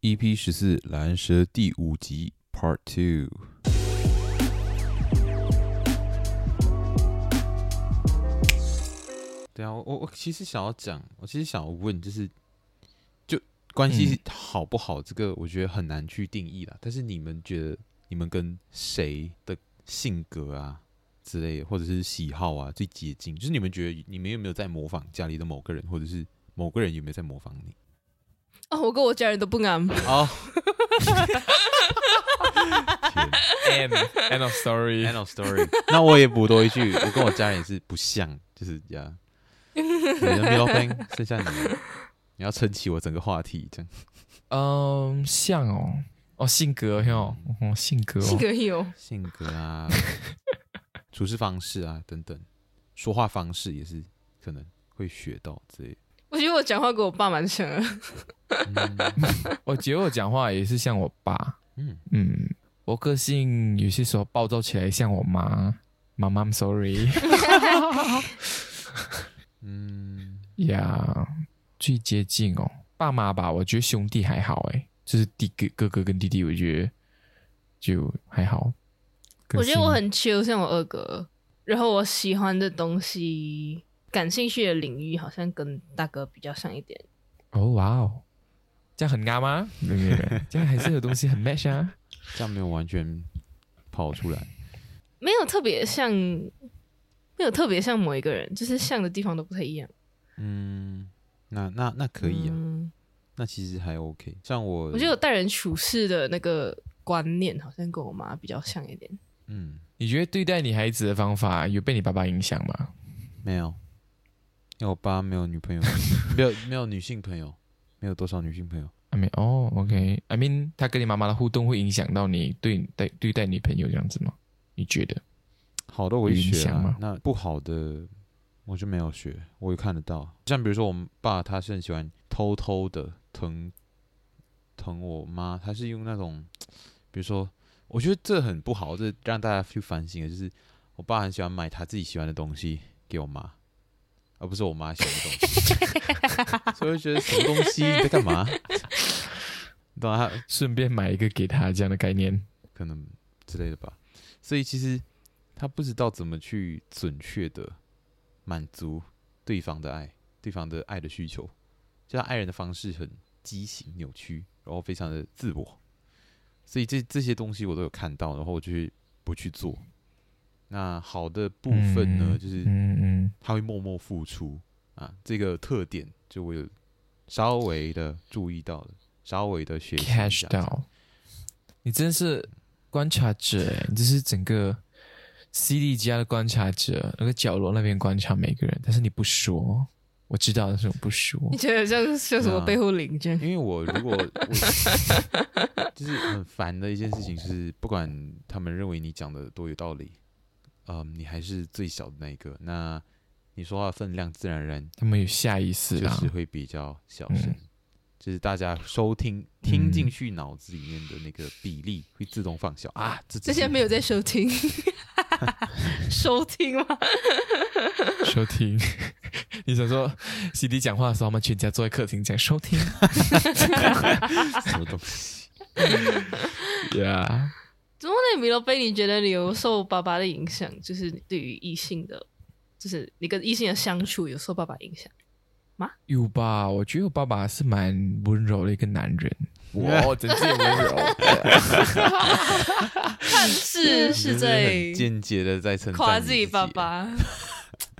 EP 十四蓝蛇第五集 Part Two。对啊，我我其实想要讲，我其实想要问，就是就关系好不好，这个我觉得很难去定义啦。但是你们觉得，你们跟谁的性格啊之类的，或者是喜好啊最接近？就是你们觉得，你们有没有在模仿家里的某个人，或者是某个人有没有在模仿你？哦，我跟我家人都不啱。哦。End end of story. End of story. 那我也补多一句，我跟我家人也是不像，就是这样。剩下你，你要撑起我整个话题，这样。嗯，像哦，哦，性格哟，哦，性格，性格有，性格啊，处事方式啊，等等，说话方式也是可能会学到之类。我觉得我讲话跟我爸蛮像的。嗯、我觉得我讲话也是像我爸。嗯嗯，我个性有些时候暴躁起来像我妈。妈妈，I'm sorry。嗯呀，最接近哦，爸妈吧。我觉得兄弟还好哎，就是弟哥哥哥跟弟弟，我觉得就还好。我觉得我很 chill，像我二哥。然后我喜欢的东西、感兴趣的领域，好像跟大哥比较像一点。哦哇哦，这样很啱吗？没没没，这样还是有东西很 match 啊。这样没有完全跑出来，没有特别像。没有特别像某一个人，就是像的地方都不太一样。嗯，那那那可以啊，嗯、那其实还 OK。像我，我觉得我待人处事的那个观念，好像跟我妈比较像一点。嗯，你觉得对待你孩子的方法有被你爸爸影响吗？没有，因为我爸没有女朋友，没有没有女性朋友，没有多少女性朋友。I mean，哦，OK，I mean，他跟你妈妈的互动会影响到你对待对待女朋友这样子吗？你觉得？好的我也学啊，那不好的我就没有学，我也看得到。像比如说我们爸，他是很喜欢偷偷的疼疼我妈，他是用那种，比如说，我觉得这很不好，这让大家去反省的就是，我爸很喜欢买他自己喜欢的东西给我妈，而不是我妈喜欢的东西，所以我觉得什么东西你在干嘛？懂啊？顺便买一个给他这样的概念，可能之类的吧。所以其实。他不知道怎么去准确的满足对方的爱，对方的爱的需求，就他爱人的方式很畸形扭曲，然后非常的自我，所以这这些东西我都有看到，然后我就不去做。那好的部分呢，嗯、就是嗯嗯他会默默付出啊，这个特点就我有稍微的注意到了，稍微的学习一下。你真是观察者哎，你这是整个。CD 家的观察者，那个角落那边观察每个人，但是你不说，我知道的是我不说。你觉得像像什么背后领这样？因为我如果我 就是很烦的一件事情是，不管他们认为你讲的多有道理，嗯，你还是最小的那一个，那你说话的分量自然而然，他们有下意识，就是会比较小声。嗯就是大家收听听进去脑子里面的那个比例会自动放小、嗯、啊！这这些没有在收听，收听吗？收听？你想说 CD 讲话的时候，我们全家坐在客厅讲收听？什么东西？Yeah。怎么那米洛贝？你觉得你有受爸爸的影响？就是对于异性的，就是你跟异性的相处有受爸爸影响吗？有吧？我觉得我爸爸是蛮温柔的一个男人，哇，真是温柔。看似是在间接的在称夸自己爸爸，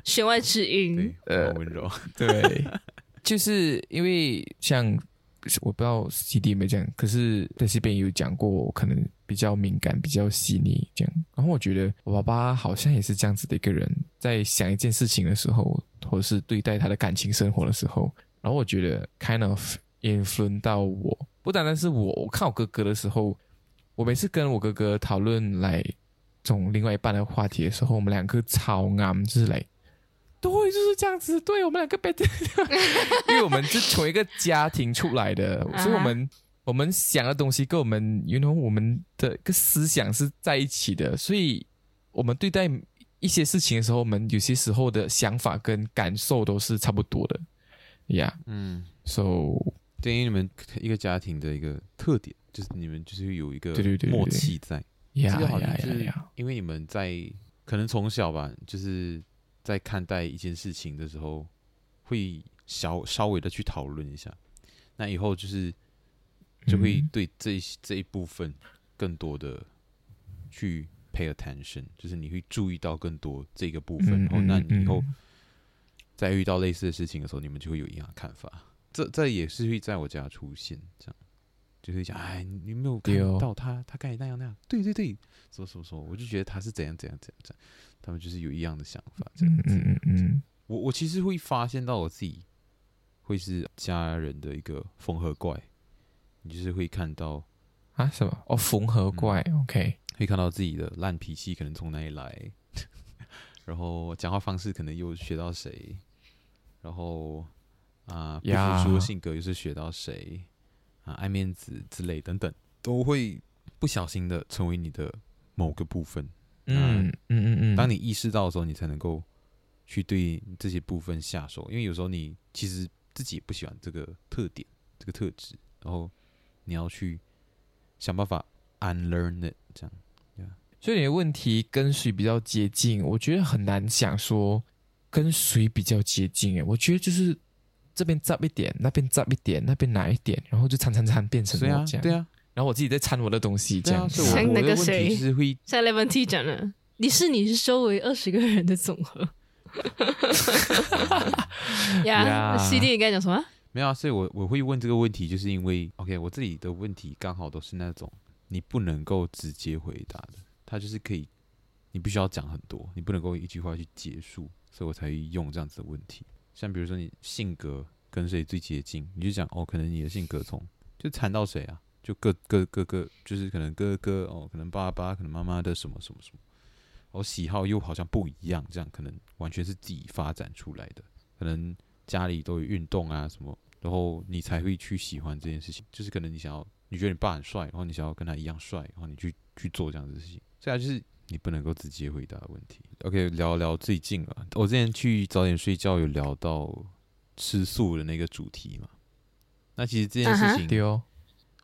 弦外之音，呃，温柔。对，就是因为像。我不知道 CD 有没有这样，可是在这边有讲过，我可能比较敏感，比较细腻这样。然后我觉得我爸爸好像也是这样子的一个人，在想一件事情的时候，或者是对待他的感情生活的时候，然后我觉得 kind of influence 到我，不单单是我，我看我哥哥的时候，我每次跟我哥哥讨论来从另外一半的话题的时候，我们两个超啱，就是来。对，就是这样子。对我们两个 better，因为我们是从一个家庭出来的，所以我们我们想的东西跟我们，you know，我们的一个思想是在一起的，所以我们对待一些事情的时候，我们有些时候的想法跟感受都是差不多的。Yeah，嗯，so 对于你们一个家庭的一个特点，就是你们就是有一个默契在。这个好像就是因为你们在可能从小吧，就是。在看待一件事情的时候，会小稍微的去讨论一下，那以后就是就会对这一这一部分更多的去 pay attention，就是你会注意到更多这个部分，然后那你以后在遇到类似的事情的时候，你们就会有一样的看法。这这也是会在我家出现，这样就会讲，哎，你没有看到他他刚才那样那样，对对对，说说说，我就觉得他是怎样怎样怎样怎样。他们就是有一样的想法，这样子。嗯嗯嗯。我我其实会发现到我自己会是家人的一个缝合怪，你就是会看到啊什么哦缝合怪、嗯、，OK，会看到自己的烂脾气可能从哪里来，然后讲话方式可能又学到谁，然后啊不服输性格又是学到谁啊爱面子之类等等，都会不小心的成为你的某个部分。嗯嗯嗯嗯，当你意识到的时候，你才能够去对这些部分下手。因为有时候你其实自己也不喜欢这个特点、这个特质，然后你要去想办法 unlearn it，这样。所以你的问题跟谁比较接近？我觉得很难想说跟谁比较接近。诶，我觉得就是这边杂一点，那边杂一点，那边拿一点，然后就掺掺掺变成这样。对啊。然后我自己在掺我的东西，这样子。像那个谁，像 Eleven T 讲的，你是你是周围二十个人的总和。呀，CD 你刚才讲什么？没有啊，所以我我会问这个问题，就是因为 OK，我这里的问题刚好都是那种你不能够直接回答的，他就是可以，你必须要讲很多，你不能够一句话去结束，所以我才用这样子的问题。像比如说你性格跟谁最接近，你就讲哦，可能你的性格从就缠到谁啊？就各各各个，就是可能哥哥哦，可能爸爸，可能妈妈的什么什么什么，哦，喜好又好像不一样，这样可能完全是自己发展出来的。可能家里都有运动啊什么，然后你才会去喜欢这件事情。就是可能你想要，你觉得你爸很帅，然后你想要跟他一样帅，然后你去去做这样子的事情。这样就是你不能够直接回答问题。OK，聊聊最近啊，我之前去早点睡觉有聊到吃素的那个主题嘛。那其实这件事情对哦。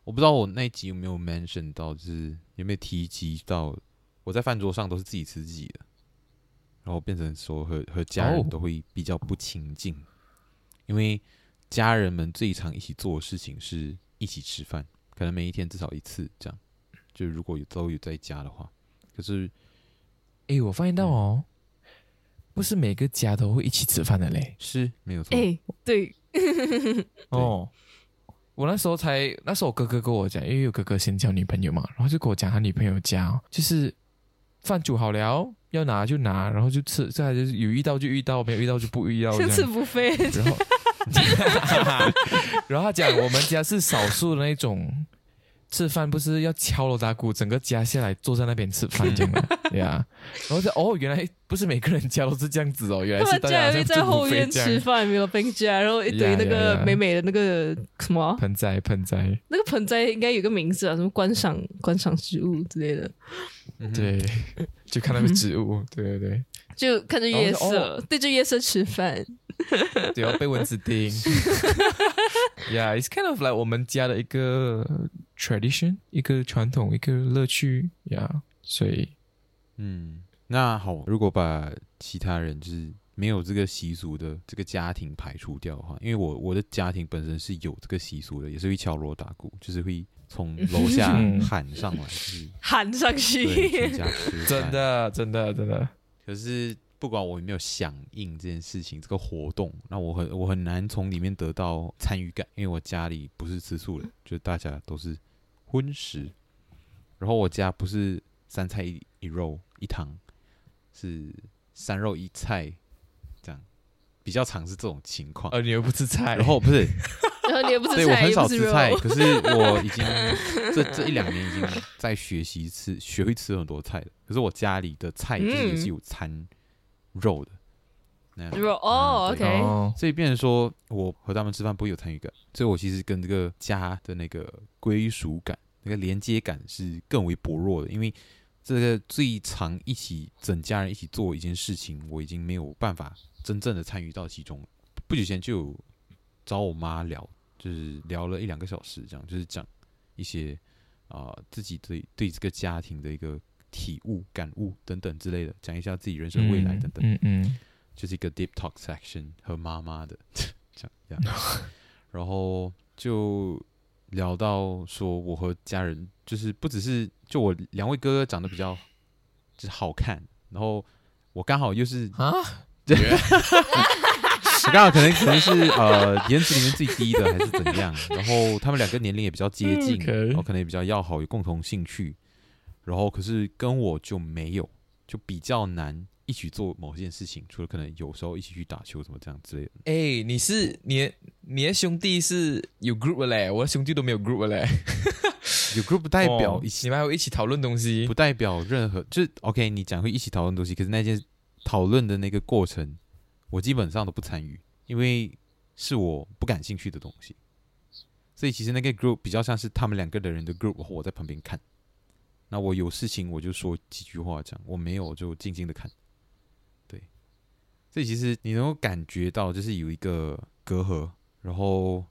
我不知道我那一集有没有 mention 到，就是有没有提及到我在饭桌上都是自己吃自己的，然后变成说和和家人都会比较不亲近，因为家人们最常一起做的事情是一起吃饭，可能每一天至少一次这样。就如果有都有在家的话，可是，哎，我发现到哦，不是每个家都会一起吃饭的嘞，是没有错。哎，对，哦。我那时候才，那时候我哥哥跟我讲，因为有哥哥先交女朋友嘛，然后就跟我讲他女朋友家就是饭煮好了，要拿就拿，然后就吃，这还就是有遇到就遇到，没有遇到就不遇到。吃不飞。然后，然后他讲我们家是少数的那种。吃饭不是要敲锣打鼓，整个家下来坐在那边吃饭这样吗？对啊，然后就哦，原来不是每个人家都是这样子哦，原来是大家在在后院吃饭，没有冰家，然后一堆那个美美的那个什么盆栽盆栽，那个盆栽应该有个名字啊，什么观赏观赏植物之类的。对，就看那个植物，对对对，就看着夜色，对着夜色吃饭，对，要被蚊子叮。Yeah，it's kind of like 我们家的一个。tradition 一个传统，一个乐趣。呀，yeah, 所以，嗯，那好，如果把其他人就是没有这个习俗的这个家庭排除掉的话，因为我我的家庭本身是有这个习俗的，也是会敲锣打鼓，就是会从楼下喊上来，喊上去，真的，真的，真的。可是。不管我有没有响应这件事情，这个活动，那我很我很难从里面得到参与感，因为我家里不是吃素的，就大家都是荤食，然后我家不是三菜一一肉一汤，是三肉一菜，这样比比较常是这种情况。呃，你又不吃菜，然后不是，然后你又不吃菜，对我很少吃菜，可是我已经这这一两年已经在学习吃，学会吃很多菜了。可是我家里的菜就是也是有掺肉的。肉哦，OK，所以变成说我和他们吃饭不会有参与感，所以我其实跟这个家的那个归属感、那个连接感是更为薄弱的。因为这个最常一起整家人一起做一件事情，我已经没有办法真正的参与到其中。不久前就有找我妈聊，就是聊了一两个小时，这样就是讲一些啊、呃、自己对对这个家庭的一个体悟、感悟等等之类的，讲一下自己人生未来等等。嗯嗯。嗯就是一个 deep talk section 和妈妈的这样这样，然后就聊到说我和家人就是不只是就我两位哥哥长得比较就是好看，然后我刚好又是啊，对，我刚好可能可能是呃 颜值里面最低的还是怎样，然后他们两个年龄也比较接近，然后可能也比较要好，有共同兴趣，然后可是跟我就没有，就比较难。一起做某件事情，除了可能有时候一起去打球什么这样之类的。哎、欸，你是你你的兄弟是有 group 嘞，我的兄弟都没有 group 嘞。有 group 不代表一起，你们还会一起讨论东西，不代表任何。就是 OK，你讲会一起讨论东西，可是那件讨论的那个过程，我基本上都不参与，因为是我不感兴趣的东西。所以其实那个 group 比较像是他们两个的人的 group，我在旁边看。那我有事情我就说几句话，这样我没有就静静的看。对所以其实你能够感觉到，就是有一个隔阂，然后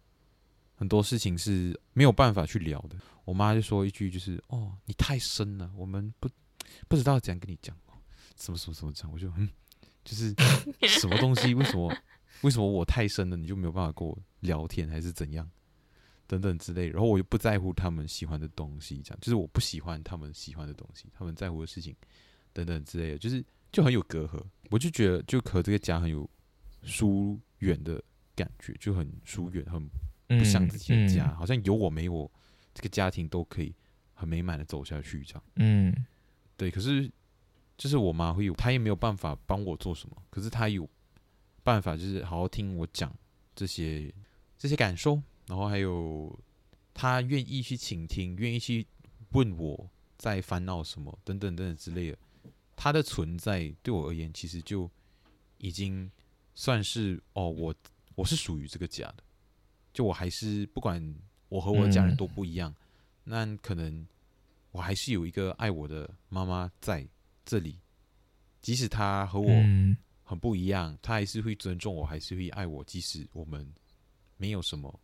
很多事情是没有办法去聊的。我妈就说一句，就是“哦，你太深了，我们不不知道怎样跟你讲，什么什么什么这样。”我就嗯，就是 什么东西？为什么为什么我太深了，你就没有办法跟我聊天，还是怎样？等等之类。然后我又不在乎他们喜欢的东西，这样就是我不喜欢他们喜欢的东西，他们在乎的事情等等之类的，就是。就很有隔阂，我就觉得就和这个家很有疏远的感觉，就很疏远，很不像自己的家，嗯嗯、好像有我没我，这个家庭都可以很美满的走下去这样。嗯，对。可是就是我妈会有，她也没有办法帮我做什么，可是她有办法，就是好好听我讲这些这些感受，然后还有她愿意去倾听，愿意去问我在烦恼什么，等等等等之类的。她的存在对我而言，其实就已经算是哦，我我是属于这个家的。就我还是不管我和我的家人都不一样，嗯、那可能我还是有一个爱我的妈妈在这里。即使他和我很不一样，他还是会尊重我，还是会爱我。即使我们没有什么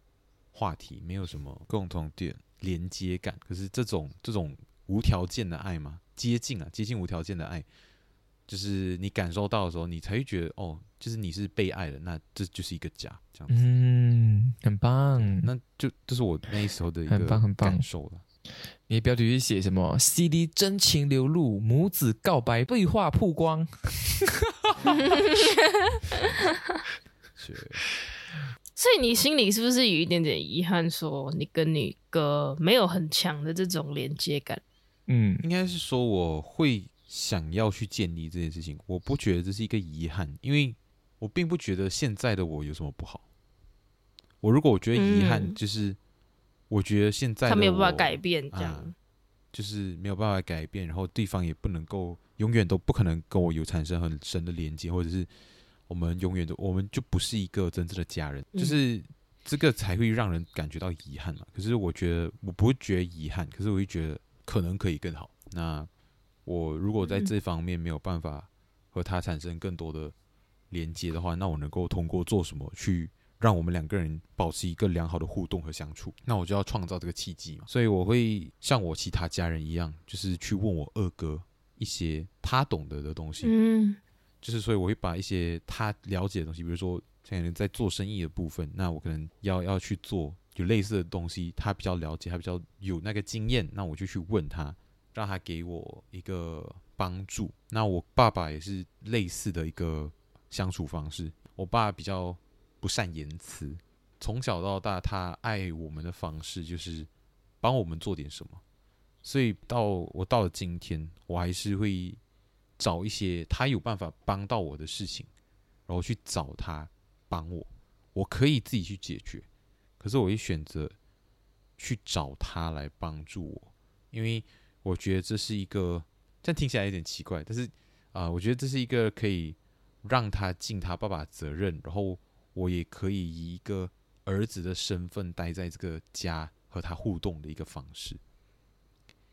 话题，没有什么共同点连接感，可是这种这种无条件的爱嘛？接近啊，接近无条件的爱，就是你感受到的时候，你才会觉得哦，就是你是被爱的，那这就是一个家，这样子。嗯，很棒。那就这是我那时候的一个感受了。你的标题是写什么？CD 真情流露，母子告白，对话曝光。是。所以你心里是不是有一点点遗憾，说你跟你哥没有很强的这种连接感？嗯，应该是说我会想要去建立这件事情，我不觉得这是一个遗憾，因为我并不觉得现在的我有什么不好。我如果我觉得遗憾，就是我觉得现在他没有办法改变，这样、啊、就是没有办法改变，然后对方也不能够永远都不可能跟我有产生很深的连接，或者是我们永远都我们就不是一个真正的家人，就是这个才会让人感觉到遗憾嘛。可是我觉得我不会觉得遗憾，可是我会觉得。可能可以更好。那我如果在这方面没有办法和他产生更多的连接的话，那我能够通过做什么去让我们两个人保持一个良好的互动和相处？那我就要创造这个契机嘛。所以我会像我其他家人一样，就是去问我二哥一些他懂得的东西。嗯，就是所以我会把一些他了解的东西，比如说像在做生意的部分，那我可能要要去做。有类似的东西，他比较了解，他比较有那个经验，那我就去问他，让他给我一个帮助。那我爸爸也是类似的一个相处方式。我爸比较不善言辞，从小到大，他爱我们的方式就是帮我们做点什么。所以到我到了今天，我还是会找一些他有办法帮到我的事情，然后去找他帮我，我可以自己去解决，可是我会选择去找他来帮助我，因为我觉得这是一个，这样听起来有点奇怪，但是啊、我觉得这是一个可以让他尽他爸爸责任，然后我也可以以一个儿子的身份待在这个家和他互动的一个方式，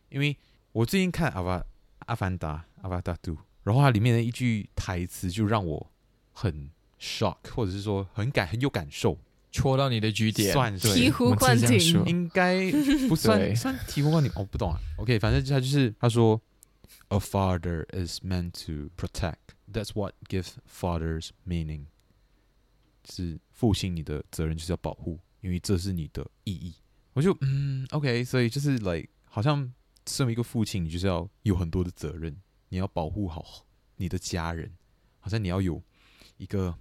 因为我最近看阿瓦阿凡达阿凡达 two，然后它里面的一句台词就让我很 shock，或者是说很感很有感受，戳到你的据点，算是醍醐灌顶，应该不算算醍醐灌顶，我、哦、不懂啊。OK，反正他就是他说，A father is meant to protect. That's what gives fathers meaning. 是父亲，你的责任就是要保护，因为这是你的意义。我就嗯，OK，所以就是 like 好像身为一个父亲，你就是要有很多的责任，你要保护好你的家人，好像你要有一个，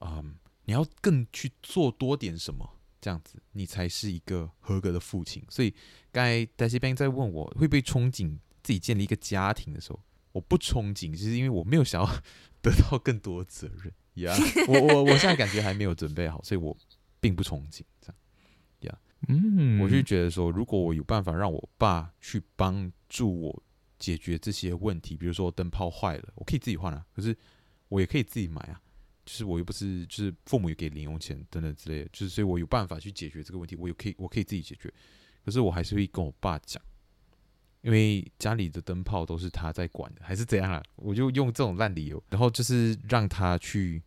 嗯，你要更去做多点什么，这样子你才是一个合格的父亲。所以刚才 Daisy Bang 在问我会不会憧憬自己建立一个家庭的时候，我不憧憬，就是因为我没有想要 得到更多的责任。呀、yeah，我我我现在感觉还没有准备好，所以我并不憧憬这样。呀、yeah，嗯，我就觉得说，如果我有办法让我爸去帮助我解决这些问题，比如说灯泡坏了，我可以自己换啊，可是我也可以自己买啊，就是我又不是就是父母也给零用钱等等之类的，就是所以我有办法去解决这个问题，我有可以我可以自己解决，可是我还是会跟我爸讲。因为家里的灯泡都是他在管的，还是怎样啊？我就用这种烂理由，然后就是让他去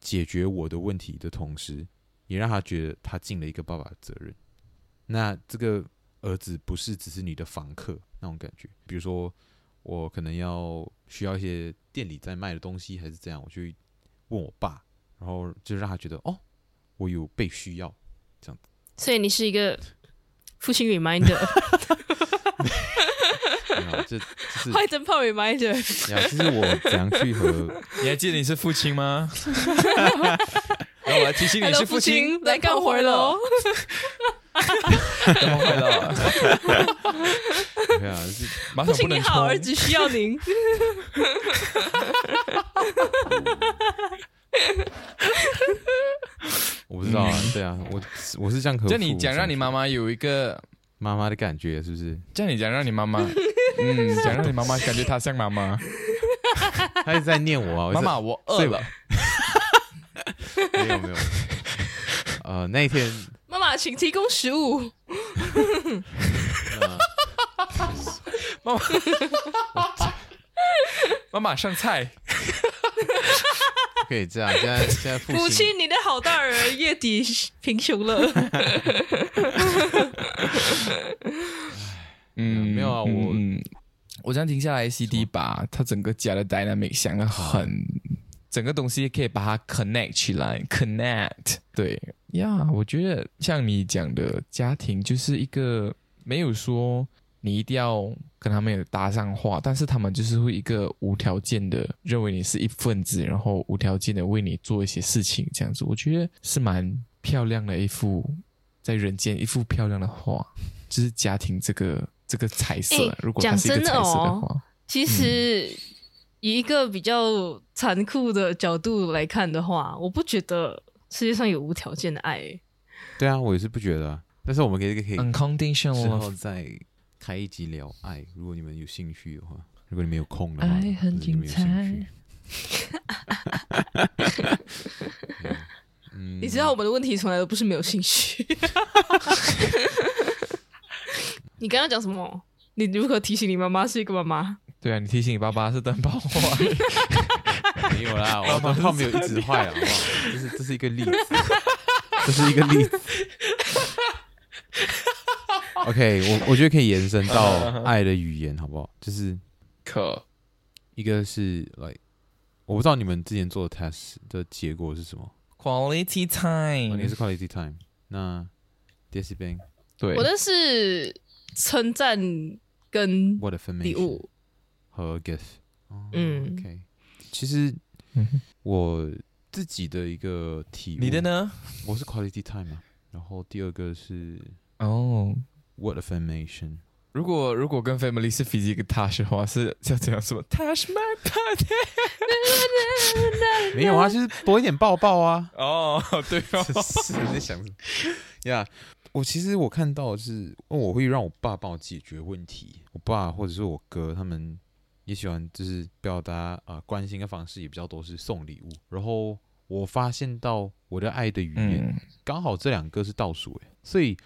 解决我的问题的同时，也让他觉得他尽了一个爸爸的责任。那这个儿子不是只是你的房客那种感觉。比如说，我可能要需要一些店里在卖的东西，还是这样，我就问我爸，然后就让他觉得哦，我有被需要这样子。所以你是一个父亲 reminder。这就是坏灯泡 reminder。呀，这是我怎样去和？你还记得你是父亲吗？然后我来提醒你是父亲，来干活了。干活了。对啊，马上不能你好，儿子需要您。我不知道啊，对啊，我我是这样和。就你讲，让你妈妈有一个。妈妈的感觉是不是？这样你讲，让你妈妈，嗯，讲让你妈妈感觉她像妈妈。她一直在念我啊，妈妈，我饿了。没有没有。呃，那一天，妈妈，请提供食物。妈妈，妈妈上菜。可以这样，现在现在父亲，你的好大儿月底贫穷了。嗯，没有啊，我、嗯、我这样停下来，CD 把它整个家的 dynamic 想得很，整个东西可以把它 connect 起来，connect。对呀，yeah, 我觉得像你讲的家庭就是一个没有说。你一定要跟他们有搭上话，但是他们就是会一个无条件的认为你是一份子，然后无条件的为你做一些事情，这样子，我觉得是蛮漂亮的一幅在人间一幅漂亮的画，就是家庭这个这个彩色。欸、如果它是一个彩色的话，的哦、其实以一个比较残酷的角度来看的话，我不觉得世界上有无条件的爱。对啊，我也是不觉得，但是我们可以可以 unconditional 之后再。开一集聊爱，如果你们有兴趣的话，如果你们有空的话，爱很精彩。嗯，你知道我们的问题从来都不是没有兴趣。你刚刚讲什么？你如何提醒你妈妈是一个妈妈？对啊，你提醒你爸爸是灯泡坏。没有啦，我灯泡没有一直坏，好不好？这是这是一个例子，这是一个例子。OK，我我觉得可以延伸到爱的语言，好不好？就是可一个是 like，我不知道你们之前做的 test 的结果是什么？Quality time，你是 quality time。那 Bang，对，我的是称赞跟礼物和 gift。嗯，OK，其实我自己的一个体，你的呢？我是 quality time 嘛，然后第二个是哦。Word affirmation，如果如果跟 family 是 physical touch 的话，是叫怎样说？touch my body？没有啊，就是多一点抱抱啊。哦，对哦，是在想什么呀？yeah, 我其实我看到的是，我会让我爸帮我解决问题。我爸或者是我哥，他们也喜欢就是表达啊、呃、关心的方式也比较多是送礼物。然后我发现到我的爱的语言、嗯、刚好这两个是倒数诶，所以我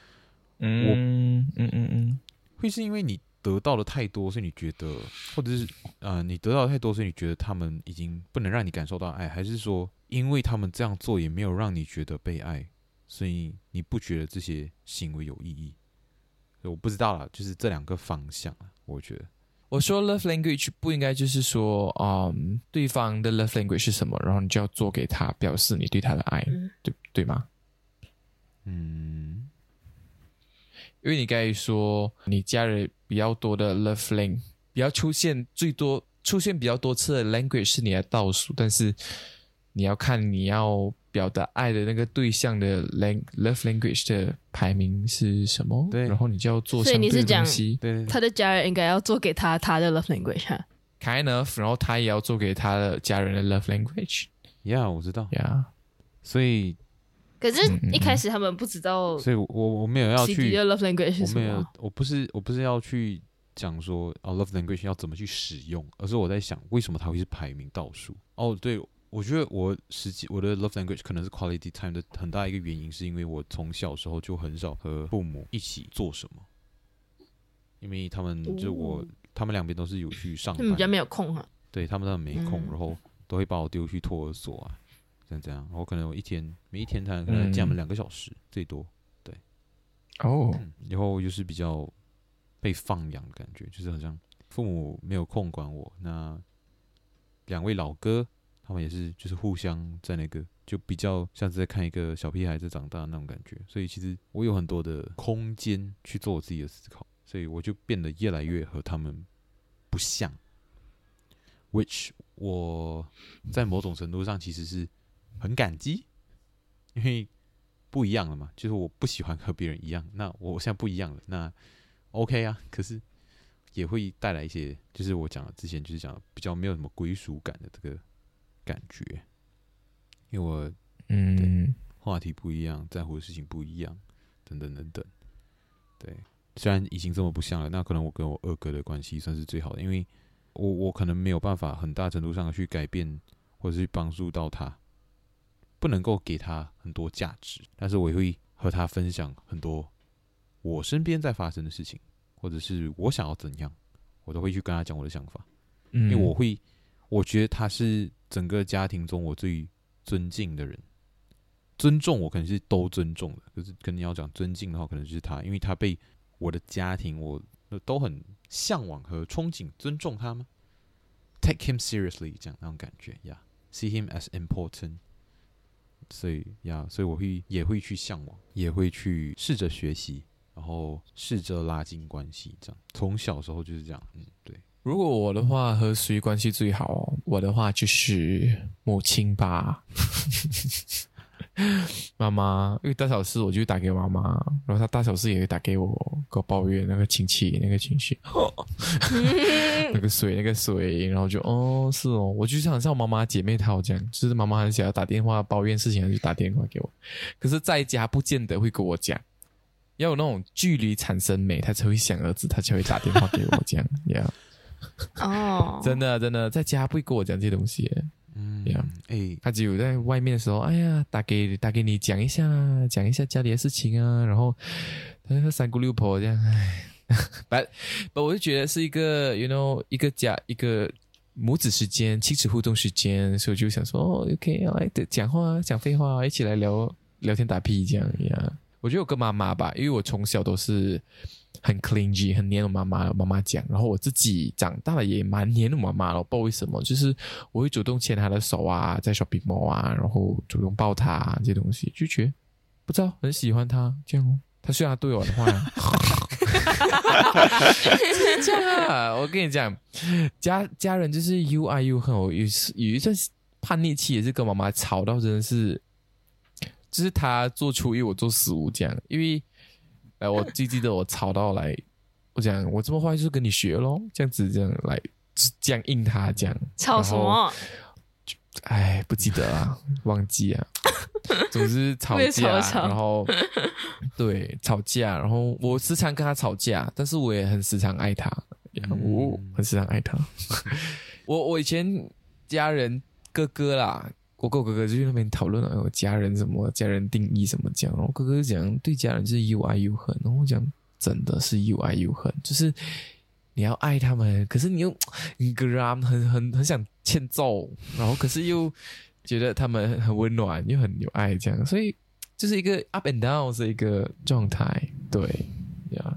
嗯嗯嗯嗯。会是因为你得到的太多，所以你觉得，或者是呃，你得到的太多，所以你觉得他们已经不能让你感受到爱，还是说，因为他们这样做也没有让你觉得被爱，所以你不觉得这些行为有意义？我不知道啦，就是这两个方向，我觉得。我说 love language 不应该就是说，嗯，对方的 love language 是什么，然后你就要做给他，表示你对他的爱，嗯、对对吗？嗯。因为你刚才说你家人比较多的 love language，比较出现最多出现比较多次的 language 是你的倒数，但是你要看你要表达爱的那个对象的 lang love language 的排名是什么，对，然后你就要做相对的东西。对，他的家人应该要做给他他的 love language，kind of，然后他也要做给他的家人的 love language。Yeah，我知道。Yeah，所以。可是，一开始他们不知道，所以我我没有要去。love language 我没有，我不是，我不是要去讲说啊，love language 要怎么去使用，而是我在想，为什么它会是排名倒数？哦，对，我觉得我实际我的 love language 可能是 quality time 的很大一个原因，是因为我从小时候就很少和父母一起做什么，因为他们就我，哦、他们两边都是有去上班，比较没有空哈、啊。对他们都没空，嗯、然后都会把我丢去托儿所啊。像这样，我可能我一天每一天他可能讲两个小时、嗯、最多，对，哦、oh. 嗯，然后就是比较被放养的感觉，就是好像父母没有空管我。那两位老哥他们也是，就是互相在那个，就比较像是在看一个小屁孩在长大的那种感觉。所以其实我有很多的空间去做我自己的思考，所以我就变得越来越和他们不像。Which 我在某种程度上其实是。很感激，因为不一样了嘛，就是我不喜欢和别人一样，那我现在不一样了，那 OK 啊。可是也会带来一些，就是我讲的之前就是讲比较没有什么归属感的这个感觉，因为我嗯话题不一样，在乎的事情不一样，等等等等。对，虽然已经这么不像了，那可能我跟我二哥的关系算是最好的，因为我我可能没有办法很大程度上去改变或者是去帮助到他。不能够给他很多价值，但是我也会和他分享很多我身边在发生的事情，或者是我想要怎样，我都会去跟他讲我的想法。嗯，因为我会，我觉得他是整个家庭中我最尊敬的人，尊重我可能是都尊重的，可是跟你要讲尊敬的话，可能就是他，因为他被我的家庭我都很向往和憧憬，尊重他吗？Take him seriously，这样那种感觉呀，yeah，see him as important。所以呀，所以我会也会去向往，也会去试着学习，然后试着拉近关系，这样。从小时候就是这样，嗯，对。如果我的话和谁关系最好？我的话就是母亲吧。妈妈，因为大小事我就打给妈妈，然后她大小事也会打给我，给我抱怨那个亲戚那个情绪，那个 水那个水，然后就哦是哦，我就想像我妈妈姐妹淘这样，就是妈妈很想要打电话抱怨事情，就打电话给我，可是在家不见得会跟我讲，要有那种距离产生美，她才会想儿子，她才会打电话给我这样，呀，哦，真的真的在家不会跟我讲这些东西。嗯，哎、欸，他只有在外面的时候，哎呀，打给打给你讲一下，讲一下家里的事情啊，然后他说三姑六婆这样，哎，不不，我就觉得是一个，you know，一个家，一个母子时间，亲子互动时间，所以我就想说，哦，OK，来讲话，讲废话，一起来聊聊天打屁这样呀。我觉得我跟妈妈吧，因为我从小都是。很 clingy，很黏我妈妈，妈妈讲，然后我自己长大了也蛮黏我妈妈了，我不知道为什么，就是我会主动牵她的手啊，在 shopping mall 啊，然后主动抱她、啊、这些东西，就觉得不知道很喜欢她这样哦。她虽然对我的话，这样啊，我跟你讲，家家人就是又爱又恨，我有有一段叛逆期也是跟妈妈吵到真的是，就是她做初一，我做十五这样，因为。哎，我记记得我吵到来我讲我这么坏就是跟你学咯，这样子这样来这样应他这样。吵什么？哎，不记得啊，忘记啊。总之吵架，然后对吵架，然后我时常跟他吵架，但是我也很时常爱他，我、嗯、很时常爱他。我我以前家人哥哥啦，我跟我哥哥就去那边讨论了，我家人什么家人定义什么讲，我哥哥讲对家人就是又爱又恨，然后我讲真的是又爱又恨，就是你要爱他们，可是你又你个人很很很想欠揍，然后可是又。觉得他们很温暖又很有爱，这样，所以就是一个 up and down 的一个状态，对，呀。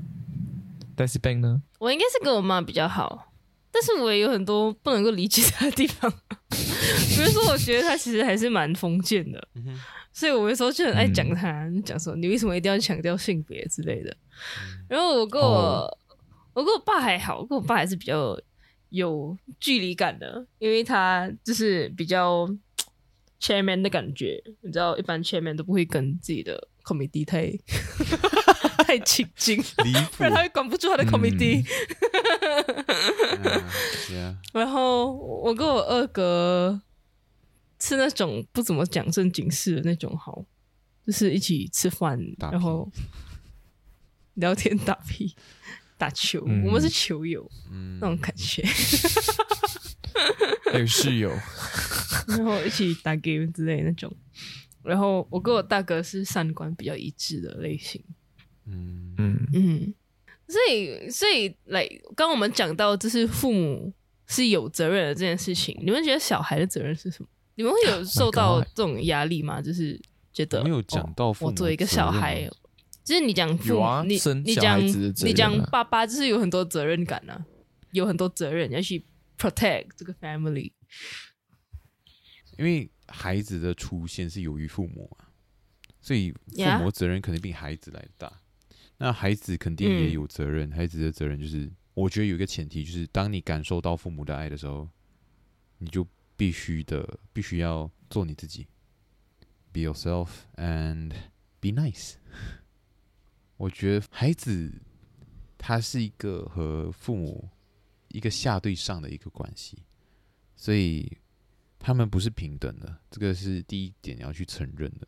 但是 Ben 呢？我应该是跟我妈比较好，但是我也有很多不能够理解她的地方，比如说我觉得他其实还是蛮封建的，所以我有时候就很爱讲他，讲、嗯、说你为什么一定要强调性别之类的。然后我跟我、哦、我跟我爸还好，我跟我爸还是比较有距离感的，因为他就是比较。chairman 的感觉，你知道，一般 chairman 都不会跟自己的 committee 太太亲近，不然他会管不住他的 committee。然后我跟我二哥是那种不怎么讲正经事的那种，好，就是一起吃饭，然后聊天、打屁、打球，嗯、我们是球友，嗯、那种感觉。还有室友。然后一起打 game 之类的那种，然后我跟我大哥是三观比较一致的类型，嗯嗯嗯，所以所以来，刚刚我们讲到就是父母是有责任的这件事情，你们觉得小孩的责任是什么？你们会有受到这种压力吗？就是觉得没有讲到父母、哦，我作为一个小孩，就是你讲父母，啊、你你讲你讲爸爸，就是有很多责任感啊，有很多责任要去 protect 这个 family。因为孩子的出现是由于父母啊，所以父母责任肯定比孩子来的大。那孩子肯定也有责任，嗯、孩子的责任就是，我觉得有一个前提就是，当你感受到父母的爱的时候，你就必须的，必须要做你自己，be yourself and be nice。我觉得孩子他是一个和父母一个下对上的一个关系，所以。他们不是平等的，这个是第一点你要去承认的。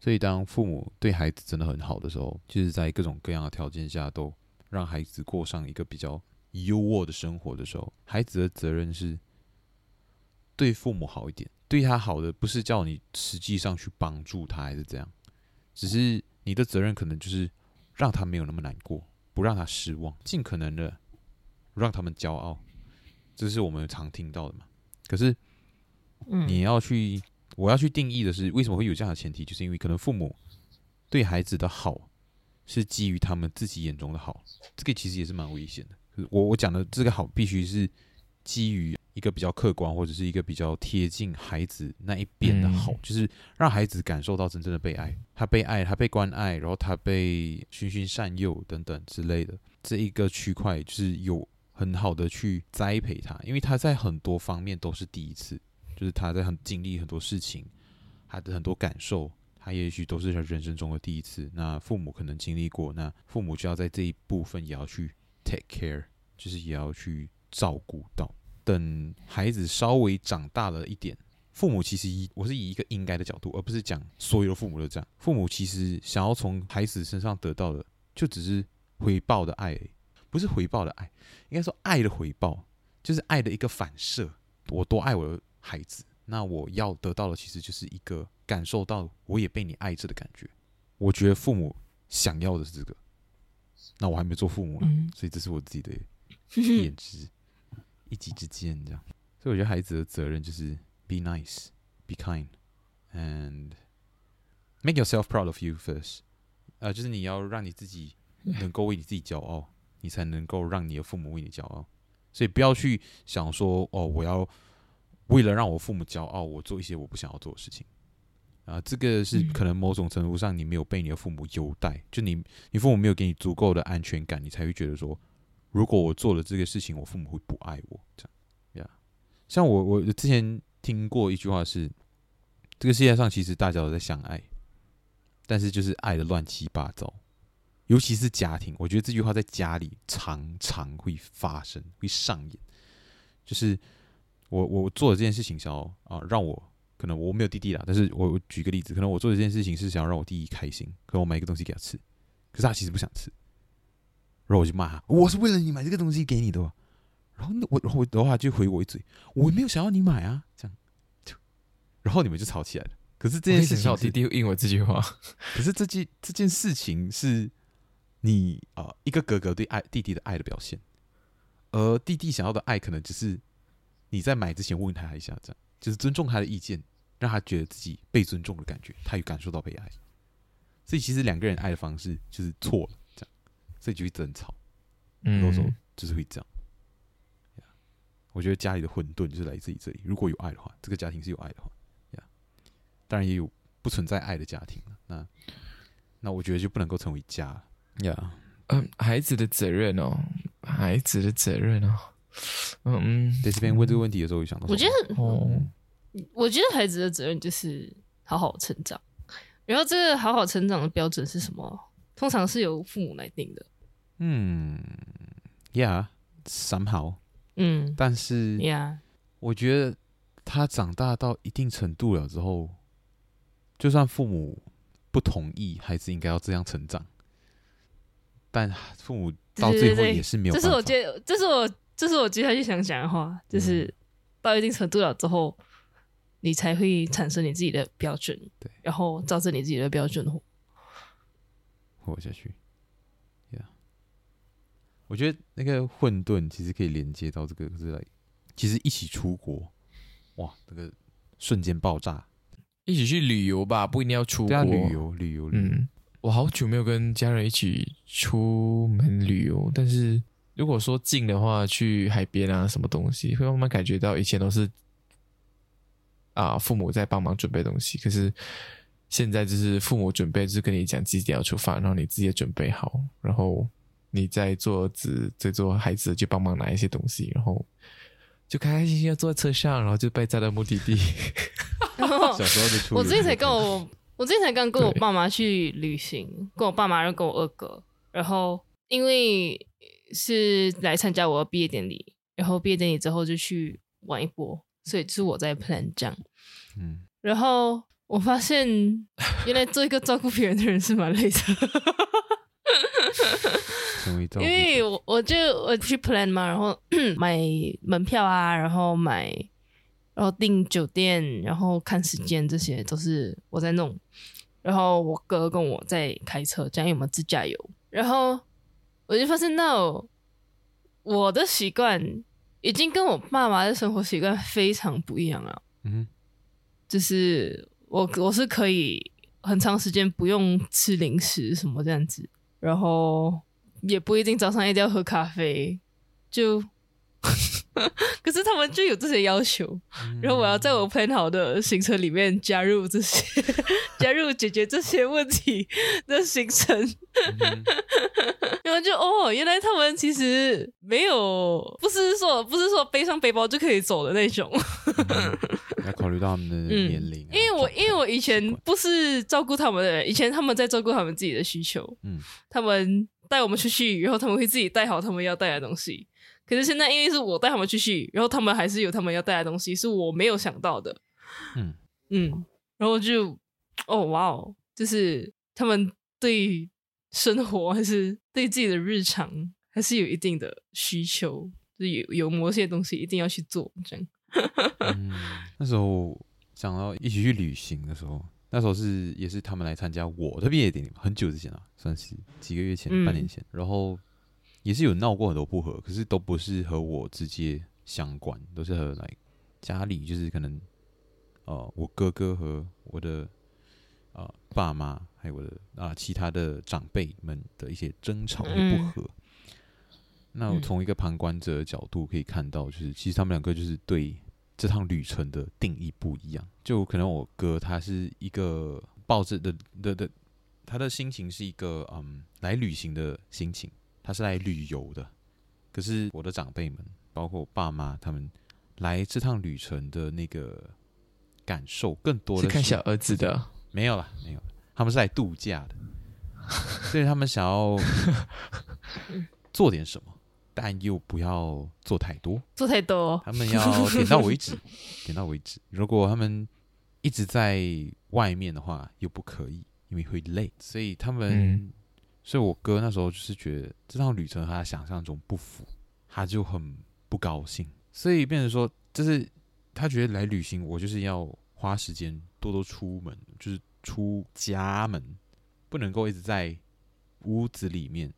所以，当父母对孩子真的很好的时候，就是在各种各样的条件下都让孩子过上一个比较优渥的生活的时候，孩子的责任是对父母好一点。对他好的不是叫你实际上去帮助他，还是怎样，只是你的责任可能就是让他没有那么难过，不让他失望，尽可能的让他们骄傲。这是我们常听到的嘛。可是。你要去，我要去定义的是为什么会有这样的前提，就是因为可能父母对孩子的好是基于他们自己眼中的好，这个其实也是蛮危险的。我我讲的这个好必须是基于一个比较客观或者是一个比较贴近孩子那一边的好，就是让孩子感受到真正的被爱，他被爱，他被关爱，然后他被循循善诱等等之类的这一个区块，就是有很好的去栽培他，因为他在很多方面都是第一次。就是他在很经历很多事情，他的很多感受，他也许都是他人生中的第一次。那父母可能经历过，那父母就要在这一部分也要去 take care，就是也要去照顾到。等孩子稍微长大了一点，父母其实以我是以一个应该的角度，而不是讲所有的父母都这样。父母其实想要从孩子身上得到的，就只是回报的爱，不是回报的爱，应该说爱的回报，就是爱的一个反射。我多爱我。孩子，那我要得到的其实就是一个感受到我也被你爱着的感觉。我觉得父母想要的是这个，那我还没做父母呢，嗯、所以这是我自己的 认知，一己之见这样。所以我觉得孩子的责任就是 be nice, be kind, and make yourself proud of you first。呃，就是你要让你自己能够为你自己骄傲，你才能够让你的父母为你骄傲。所以不要去想说哦，我要。为了让我父母骄傲，我做一些我不想要做的事情，啊，这个是可能某种程度上你没有被你的父母优待，就你你父母没有给你足够的安全感，你才会觉得说，如果我做了这个事情，我父母会不爱我，这样，呀，像我我之前听过一句话是，这个世界上其实大家都在相爱，但是就是爱的乱七八糟，尤其是家庭，我觉得这句话在家里常常会发生，会上演。就是我我做的这件事情，想要啊让我可能我没有弟弟啦，但是我举个例子，可能我做的这件事情是想要让我弟弟开心，可能我买一个东西给他吃，可是他其实不想吃，然后我就骂他，我是为了你买这个东西给你的，然后我然后我的话就回我一嘴，我没有想要你买啊，这样就，然后你们就吵起来了。可是这件事情，我弟弟应我这句话，可是这件这件事情是。你啊、呃，一个哥哥对爱弟弟的爱的表现，而弟弟想要的爱，可能只是你在买之前问他一下，这样就是尊重他的意见，让他觉得自己被尊重的感觉，他也感受到被爱。所以其实两个人爱的方式就是错了，这样，所以就会争吵，嗯多时候就是会这样。我觉得家里的混沌就是来自于这里。如果有爱的话，这个家庭是有爱的话，呀，当然也有不存在爱的家庭。那那我觉得就不能够成为家。呀，Yeah. 嗯，孩子的责任哦，孩子的责任哦，嗯嗯，在这边问这个问题的时候，我想到，我觉得，哦，我觉得孩子的责任就是好好成长，然后这个好好成长的标准是什么？通常是由父母来定的。嗯，Yeah，somehow，嗯，但是，Yeah，我觉得他长大到一定程度了之后，就算父母不同意，孩子应该要这样成长。但父母到最后也是没有办法。这是我觉得，这是我，这是我接下去想讲的话，就是到一定程度了之后，你才会产生你自己的标准，对，然后照着你自己的标准活。活下去。Yeah，我觉得那个混沌其实可以连接到这个，是来，其实一起出国，哇，那个瞬间爆炸，一起去旅游吧，不一定要出国，旅游，旅游。嗯。我好久没有跟家人一起出门旅游，但是如果说近的话，去海边啊，什么东西，会慢慢感觉到以前都是啊父母在帮忙准备东西，可是现在就是父母准备，就是跟你讲几点要出发，然后你自己也准备好，然后你在做子在做孩子就帮忙拿一些东西，然后就开开心心的坐在车上，然后就被载到目的地。小时候就出，我最近才跟我。我之前才刚跟我爸妈去旅行，跟我爸妈，然后跟我二哥，然后因为是来参加我的毕业典礼，然后毕业典礼之后就去玩一波，所以是我在 plan 这样。嗯，然后我发现原来做一个照顾别人的人是蛮累的，因为我我就我去 plan 嘛，然后 买门票啊，然后买。然后订酒店，然后看时间，这些都是我在弄。然后我哥跟我在开车，这样有没有自驾游？然后我就发现到我的习惯已经跟我爸妈的生活习惯非常不一样了。嗯，就是我我是可以很长时间不用吃零食什么这样子，然后也不一定早上一定要喝咖啡，就。可是他们就有这些要求，然后我要在我 plan 好的行程里面加入这些，加入解决这些问题的行程，然后就哦，原来他们其实没有，不是说不是说背上背包就可以走的那种，要考虑到他们的年龄、啊嗯，因为我因为我以前不是照顾他们的人，以前他们在照顾他们自己的需求，嗯，他们带我们出去，然后他们会自己带好他们要带的东西。可是现在，因为是我带他们去去，然后他们还是有他们要带的东西，是我没有想到的。嗯嗯，然后就哦哇哦，就是他们对生活还是对自己的日常还是有一定的需求，就是有有某些东西一定要去做这样。嗯，那时候想到一起去旅行的时候，那时候是也是他们来参加我的毕业典礼，很久之前了，算是几个月前、嗯、半年前，然后。也是有闹过很多不和，可是都不是和我直接相关，都是和来家里，就是可能，呃，我哥哥和我的呃爸妈，还有我的啊、呃、其他的长辈们的一些争吵和不和。嗯、那我从一个旁观者的角度可以看到，就是其实他们两个就是对这趟旅程的定义不一样。就可能我哥他是一个抱着的的的，他的心情是一个嗯来旅行的心情。他是来旅游的，可是我的长辈们，包括我爸妈，他们来这趟旅程的那个感受，更多的是，是看小儿子的，没有了，没有了，他们是来度假的。所以他们想要做点什么，但又不要做太多，做太多，他们要点到为止，点到为止。如果他们一直在外面的话，又不可以，因为会累。所以他们，嗯、所以我哥那时候就是觉得这趟旅程和他想象中不符，他就很不高兴。所以变成说，就是他觉得来旅行，我就是要花时间多多出门，就是出家门，不能够一直在屋子里面。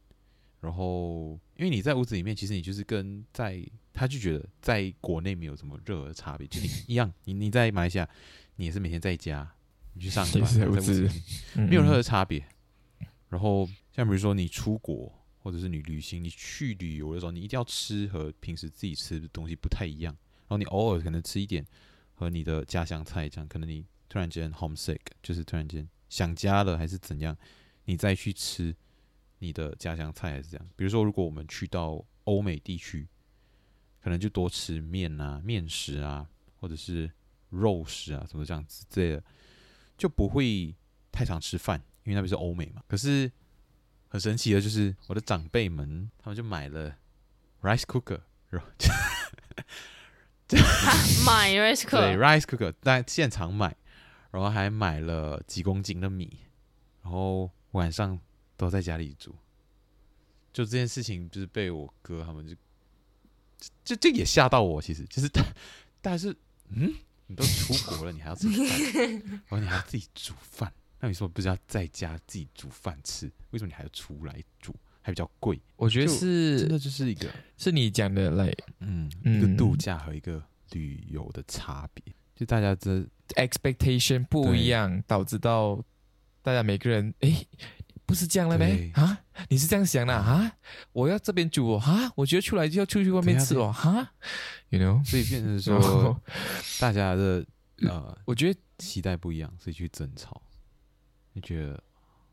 然后，因为你在屋子里面，其实你就是跟在，他就觉得在国内没有什么任何差别，就你一样。你你在马来西亚，你也是每天在家，你去上班，在屋子里，没有任何的差别。然后，像比如说你出国。或者是你旅行，你去旅游的时候，你一定要吃和平时自己吃的东西不太一样。然后你偶尔可能吃一点和你的家乡菜，这样可能你突然间 homesick，就是突然间想家了，还是怎样，你再去吃你的家乡菜，还是这样。比如说，如果我们去到欧美地区，可能就多吃面啊、面食啊，或者是肉食啊，什么这样子之类的，就不会太常吃饭，因为那边是欧美嘛。可是。很神奇的就是我的长辈们，他们就买了 rice cooker，然后就 买 rice cooker，对 rice cooker 在现场买，然后还买了几公斤的米，然后晚上都在家里煮。就这件事情，就是被我哥他们就就这也吓到我，其实就是但但是嗯，你都出国了，你还要自己饭，然后你还要自己煮饭。那你说不是要在家自己煮饭吃？为什么你还要出来煮？还比较贵？我觉得是真的就是一个是你讲的类，嗯，一个度假和一个旅游的差别，就大家的 expectation 不一样，导致到大家每个人哎，不是这样了呗？啊，你是这样想的啊？我要这边煮哦啊？我觉得出来就要出去外面吃哦，哈，you know，所以变成 说大家的呃，我觉得期待不一样，所以去争吵。你觉得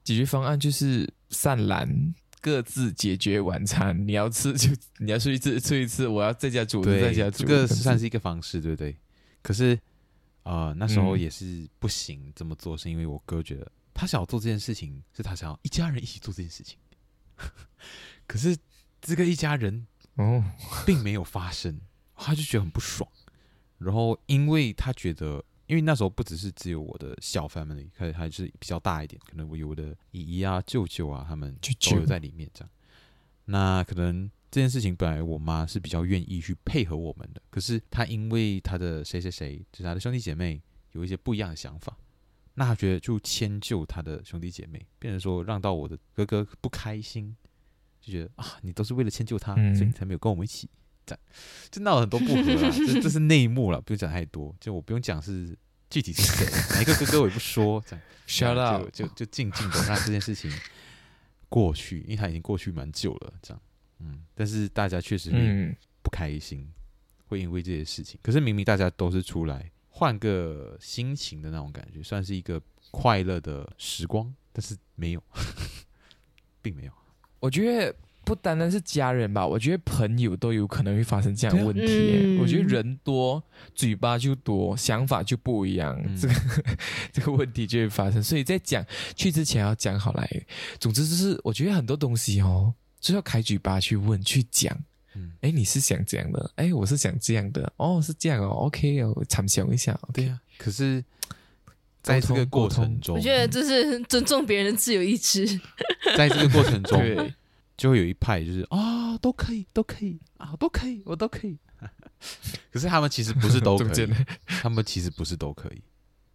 解决方案就是散懒各自解决晚餐？你要吃就 你要出去吃，吃一次，我要在家煮，对在家煮，这个算是一个方式，对不对？可是啊、呃，那时候也是不行这么做，嗯、是因为我哥觉得他想要做这件事情，是他想要一家人一起做这件事情。可是这个一家人哦，并没有发生，他就觉得很不爽。然后因为他觉得。因为那时候不只是只有我的小 family，还还是比较大一点，可能我有我的姨姨啊、舅舅啊，他们都有在里面这样。那可能这件事情本来我妈是比较愿意去配合我们的，可是她因为她的谁谁谁，就是她的兄弟姐妹有一些不一样的想法，那她觉得就迁就她的兄弟姐妹，变成说让到我的哥哥不开心，就觉得啊，你都是为了迁就他，所以你才没有跟我们一起。就闹了很多不和了，这这是内幕了，不用讲太多。就我不用讲是具体是谁，哪一个哥哥我也不说，这样 Shut up. 就就就静静的让这件事情过去，因为它已经过去蛮久了，这样，嗯。但是大家确实会不开心，嗯、会因为这些事情。可是明明大家都是出来换个心情的那种感觉，算是一个快乐的时光，但是没有，并没有。我觉得。不单单是家人吧，我觉得朋友都有可能会发生这样的问题。嗯、我觉得人多，嘴巴就多，想法就不一样，嗯、这个 这个问题就会发生。所以在讲去之前要讲好来。总之就是，我觉得很多东西哦，就要开嘴巴去问去讲。嗯，哎，你是想这样的？哎，我是想这样的。哦，是这样哦。OK 哦，参详一下。对呀。可是，在这个过程中，我觉得这是尊重别人的自由意志。在这个过程中。对就会有一派就是啊、哦，都可以，都可以啊，都可以，我都可以。可是他们其实不是都可以，他们其实不是都可以，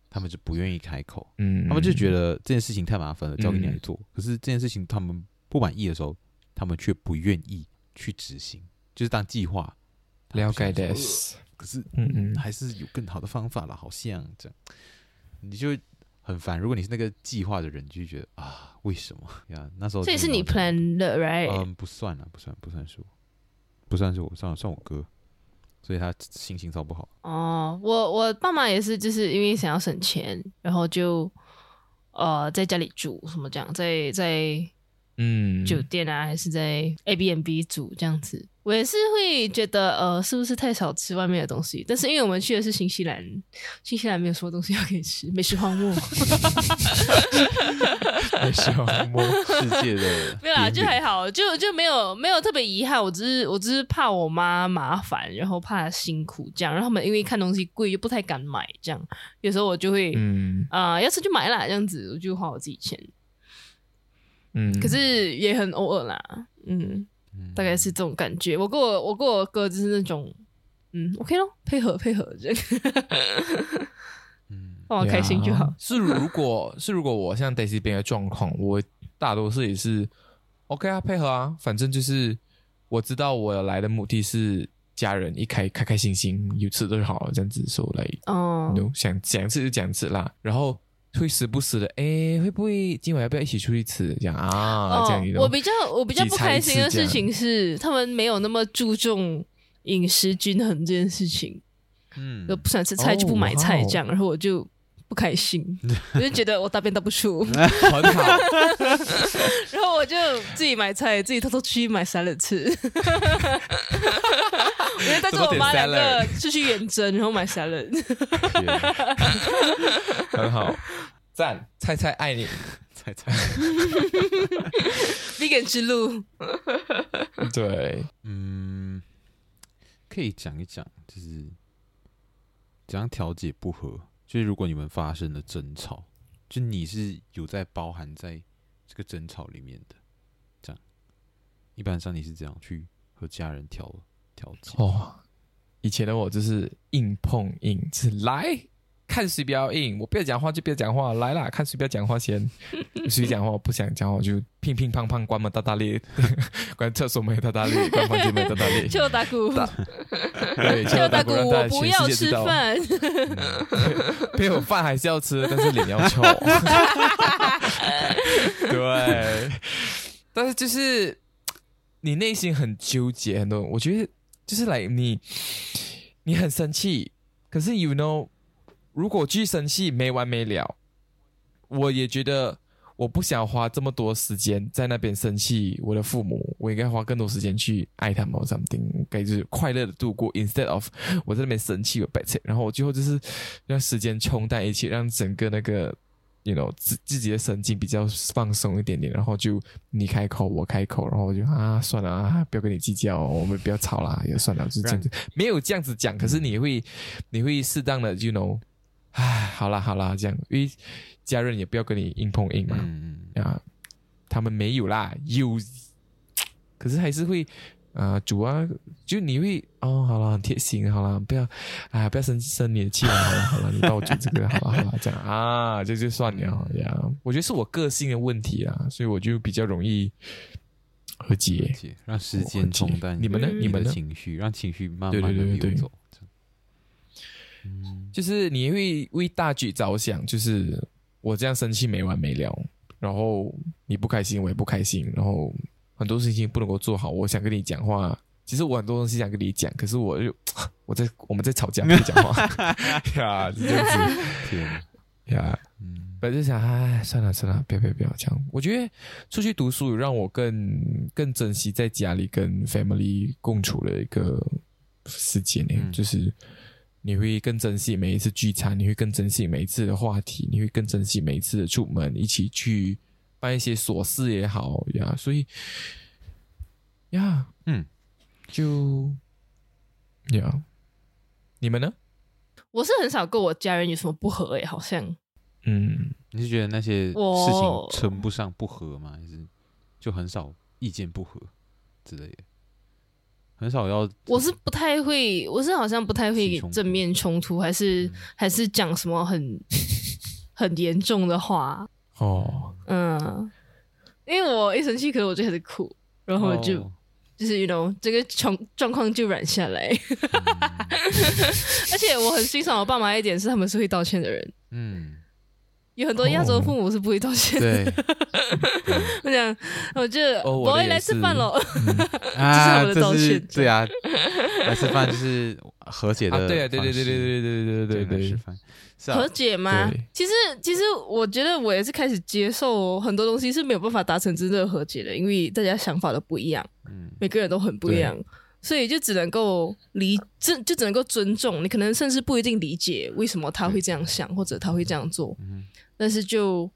他们就不愿意开口。嗯，他们就觉得这件事情太麻烦了，交给你来做。嗯、可是这件事情他们不满意的时候，他们却不愿意去执行，就是当计划。了解的。可是，嗯嗯，还是有更好的方法了，好像这样，你就。很烦，如果你是那个计划的人，就觉得啊，为什么呀？那时候这也是你 plan 的，right？嗯，不算了，不算，不算是我，不算是我，算算我哥，所以他心情超不好。哦，我我爸妈也是，就是因为想要省钱，然后就呃在家里住什么这样，在在嗯酒店啊，还是在 A B N B 住这样子。我也是会觉得，呃，是不是太少吃外面的东西？但是因为我们去的是新西兰，新西兰没有什么东西要可以吃，美食荒漠。美食荒漠，世界的没有啊，就还好，就就没有没有特别遗憾。我只是我只是怕我妈麻烦，然后怕辛苦这样。然后他们因为看东西贵，又不太敢买这样。有时候我就会，嗯啊、呃，要吃就买啦，这样子我就花我自己钱。嗯，可是也很偶尔啦，嗯。大概是这种感觉。我跟我我跟我哥就是那种，嗯，OK 咯，配合配合嗯，让我开心就好。是如果是如果我像 Daisy 边的状况，我大多数也是 OK 啊，配合啊，反正就是我知道我来的目的是家人一开开开心心有吃的就好了，这样子说来，哦，想讲一次就讲一次啦，然后。会时不时的，哎，会不会今晚要不要一起出去吃？这样啊，这样。我比较我比较不开心的事情是，他们没有那么注重饮食均衡这件事情。嗯，就不喜欢吃菜就不买菜这样，然后我就不开心，我就觉得我大便大不出，很好。然后我就自己买菜，自己偷偷去买沙律吃。我就带着我妈两个出去远征，然后买沙律。很好，赞！菜菜爱你，菜菜。Vegan 之路，对，嗯，可以讲一讲，就是怎样调解不和。就是如果你们发生了争吵，就你是有在包含在这个争吵里面的，这样。一般上你是怎样去和家人调调解？哦，以前的我就是硬碰硬，是来。看谁比较硬，我不要讲话就不要讲话，来啦，看谁不要讲话先。谁讲话我不想讲话，我就乒乒乓乓关门大大咧，关厕所门大大咧，关房间门大大咧。敲大鼓，对，敲大鼓，我不要吃饭。没有饭还是要吃，但是脸要臭。对，但是就是你内心很纠结，很多我觉得就是来、你，你很生气，可是 you know。如果继续生气没完没了，我也觉得我不想花这么多时间在那边生气。我的父母，我应该花更多时间去爱他们或 something，该就是快乐的度过。Instead of 我在那边生气，我白气，然后我最后就是让时间冲淡一切，让整个那个，you know，自自己的神经比较放松一点点，然后就你开口我开口，然后我就啊算了啊，不要跟你计较，我们不要吵啦，也算了，就这样子，没有这样子讲，可是你会你会适当的，you know。唉，好啦好啦，这样，因为家人也不要跟你硬碰硬嘛。嗯嗯。啊，他们没有啦，有，可是还是会啊，主啊，就你会哦，好了，很贴心，好了，不要，哎，不要生生你的气了，好了好了，你帮我煮这个，好了好了，这样啊，这就算了呀。我觉得是我个性的问题啊，所以我就比较容易和解，让时间冲淡你们的？你们的情绪，让情绪慢慢的流走。就是你会为大局着想，就是我这样生气没完没了，然后你不开心，我也不开心，然后很多事情不能够做好。我想跟你讲话，其实我很多东西想跟你讲，可是我就 我在我们在吵架，不讲话呀，就这样子，天呀，嗯，本来就想，哎，算了算了，不要不要不要这样。我觉得出去读书让我更更珍惜在家里跟 family 共处的一个时间呢，嗯、就是。你会更珍惜每一次聚餐，你会更珍惜每一次的话题，你会更珍惜每一次的出门，一起去办一些琐事也好呀。所以，呀，嗯，就呀，你们呢？我是很少跟我家人有什么不合诶，好像，嗯，你是觉得那些事情称不上不合吗？还是就很少意见不合之类的？很少要，我是不太会，我是好像不太会正面冲突，还是、嗯、还是讲什么很 很严重的话哦，嗯，因为我一生气，可能我就开始哭，然后就、哦、就是 you know 这个状状况就软下来，嗯、而且我很欣赏我爸妈一点是他们是会道歉的人，嗯。有很多亚洲父母是不会道歉的。对，我讲，我就我会来吃饭喽。啊，这是我的道歉。对啊，来吃饭就是和解的。对啊，对对对对对对对对对，吃饭是和解吗？其实其实我觉得我也是开始接受很多东西是没有办法达成真正的和解的，因为大家想法都不一样，嗯，每个人都很不一样。所以就只能够理，这就只能够尊重你，可能甚至不一定理解为什么他会这样想，或者他会这样做，嗯、但是就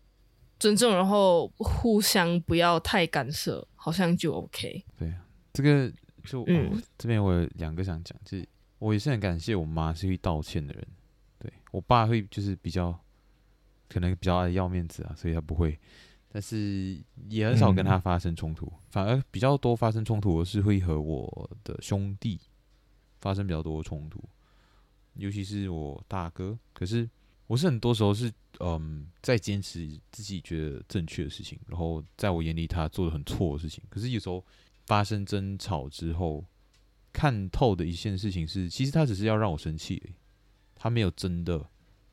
尊重，然后互相不要太干涉，好像就 OK。对啊，这个就、嗯哦、这边我有两个想讲，就是我也是很感谢我妈是会道歉的人，对我爸会就是比较可能比较爱要面子啊，所以他不会。但是也很少跟他发生冲突，嗯，反而比较多发生冲突的是会和我的兄弟发生比较多冲突，尤其是我大哥。可是我是很多时候是嗯在坚持自己觉得正确的事情，然后在我眼里他做的很错的事情。可是有时候发生争吵之后，看透的一件事情是，其实他只是要让我生气他没有真的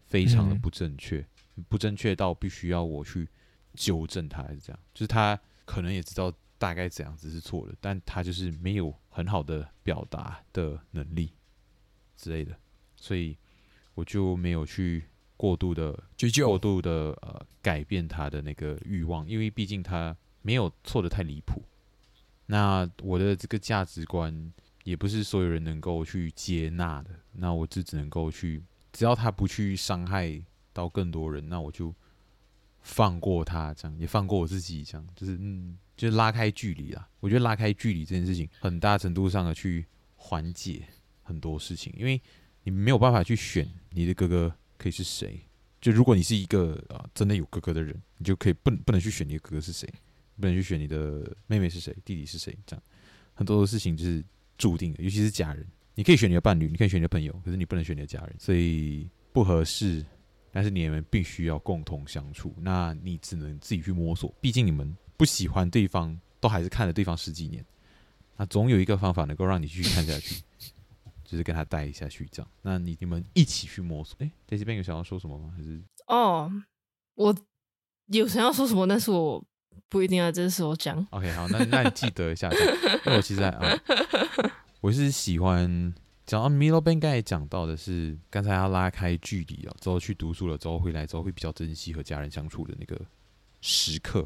非常的不正确，嗯，不正确到必须要我去。纠正他还是这样，就是他可能也知道大概怎样子是错的，但他就是没有很好的表达的能力之类的，所以我就没有去过度的过度的呃改变他的那个欲望，因为毕竟他没有错的太离谱。那我的这个价值观也不是所有人能够去接纳的，那我就只能够去，只要他不去伤害到更多人，那我就。放过他，这样也放过我自己，这样就是嗯，就是拉开距离啦。我觉得拉开距离这件事情，很大程度上的去缓解很多事情，因为你没有办法去选你的哥哥可以是谁。就如果你是一个啊、真的有哥哥的人，你就可以不不能去选你的哥哥是谁，不能去选你的妹妹是谁，弟弟是谁，这样很多的事情就是注定的，尤其是家人。你可以选你的伴侣，你可以选你的朋友，可是你不能选你的家人，所以不合适。但是你们必须要共同相处，那你只能自己去摸索。毕竟你们不喜欢对方，都还是看了对方十几年，那总有一个方法能够让你继续看下去，就是跟他待下去这样。那你你们一起去摸索。哎、欸，在这边有想要说什么吗？还是哦，我有想要说什么，但是我不一定要这时候讲。OK，好，那那你记得一下，因为我其实 啊，我是喜欢。讲到 Milo Ben 刚才讲到的是，刚才要拉开距离了之后去读书了之后回来之后会比较珍惜和家人相处的那个时刻。